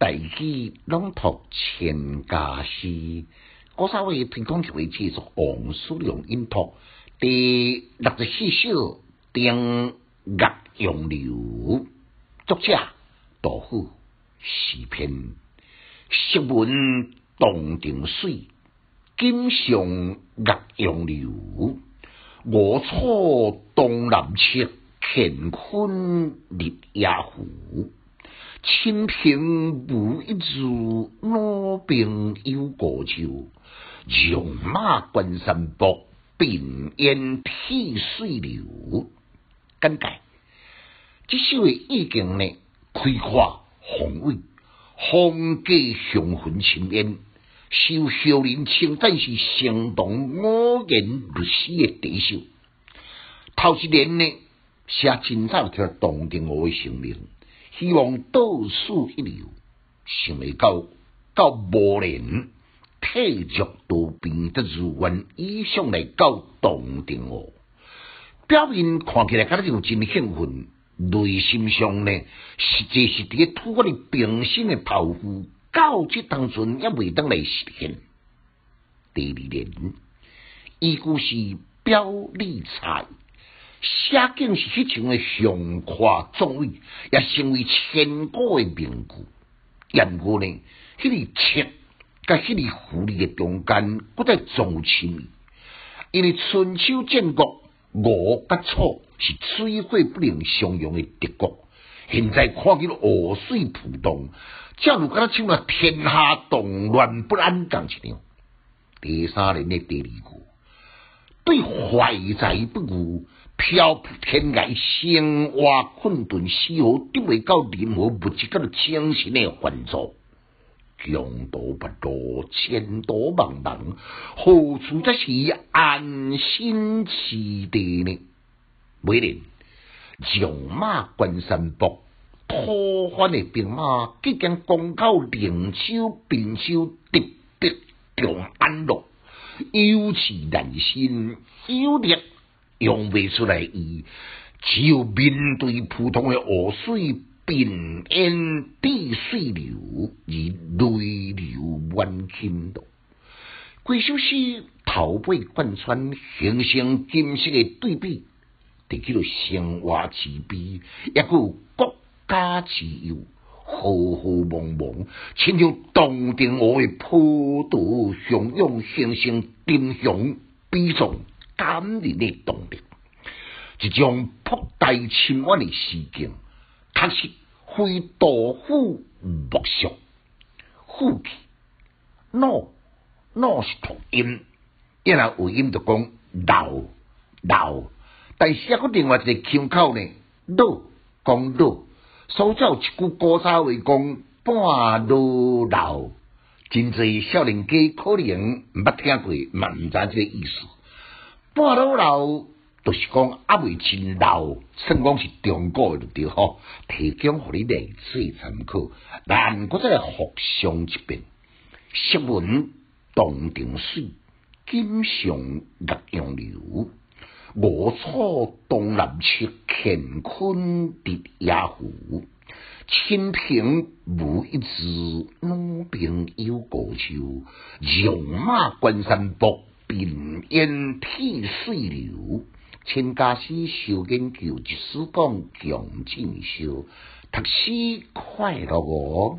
大器朗读千家诗，古三位推广一位制作王叔良音读第六十四首《定岳杨柳》，作者杜甫，诗篇。昔闻洞庭水，今上岳杨柳。我处东南坼，乾坤日夜浮。清平无一日，老兵有故旧。戎马关山泊，并烟涕水流。简介：这首的意境呢，开阔宏伟，风格雄浑清艳，受少年称赞是相当五言律诗的第一首。头一年呢，写真早听动定我的声明。希望倒数一流，想未到到无年体弱多病的如愿以上来到冻定哦。表面看起来敢若真兴奋，内心上呢，实际是伫个我的平生的抱负，到这当中也未当来实现。第二年，伊故是表理财。写景是迄种诶雄夸壮伟，也成为千古诶名句。然过呢，迄个切甲迄个狐狸诶中间，搁再重深。因为春秋战国，吴甲楚是水火不能相容诶敌国。现在看见河水浮动，正如敢若像那天下动乱不安咁一样。第三年诶第二句，对怀才不遇。漂泊天涯，生活困顿，丝毫得未到任何物质甲个精神的援助。强途不多，前途茫茫，何处则是安心之地呢？每年戎马关山泊，讨番的兵马即将攻到灵州、并州，特别长安路，有气难心，有力。用不出来，伊只有面对普通的河水，变烟地水流，而泪流满襟咯。几首诗头尾贯穿，形成金色的对比，提起了生活之悲，也有国家之忧，浩浩茫茫，亲像冻定我的波涛汹涌，形成丁雄悲壮。感人的动力，一种博大深远的事境，确实非杜甫莫属。呼气，no no 是同音，一来有音就讲老老，但是个另外一个腔口呢，老讲老，所以有一句古早话讲半路老，真济少年家可能毋捌听过，嘛毋知即个意思。半路老，就是讲阿未真老，算讲是中国的对吼，提供互你例子参考。咱搁再来复诵一遍：昔文洞庭水，今上岳阳流。我处东南坼，乾坤日夜浮。清平无一日，老兵有故旧。戎马关山泊。并烟涕水流，千家诗小研究，一书讲强进修，读书快乐哦。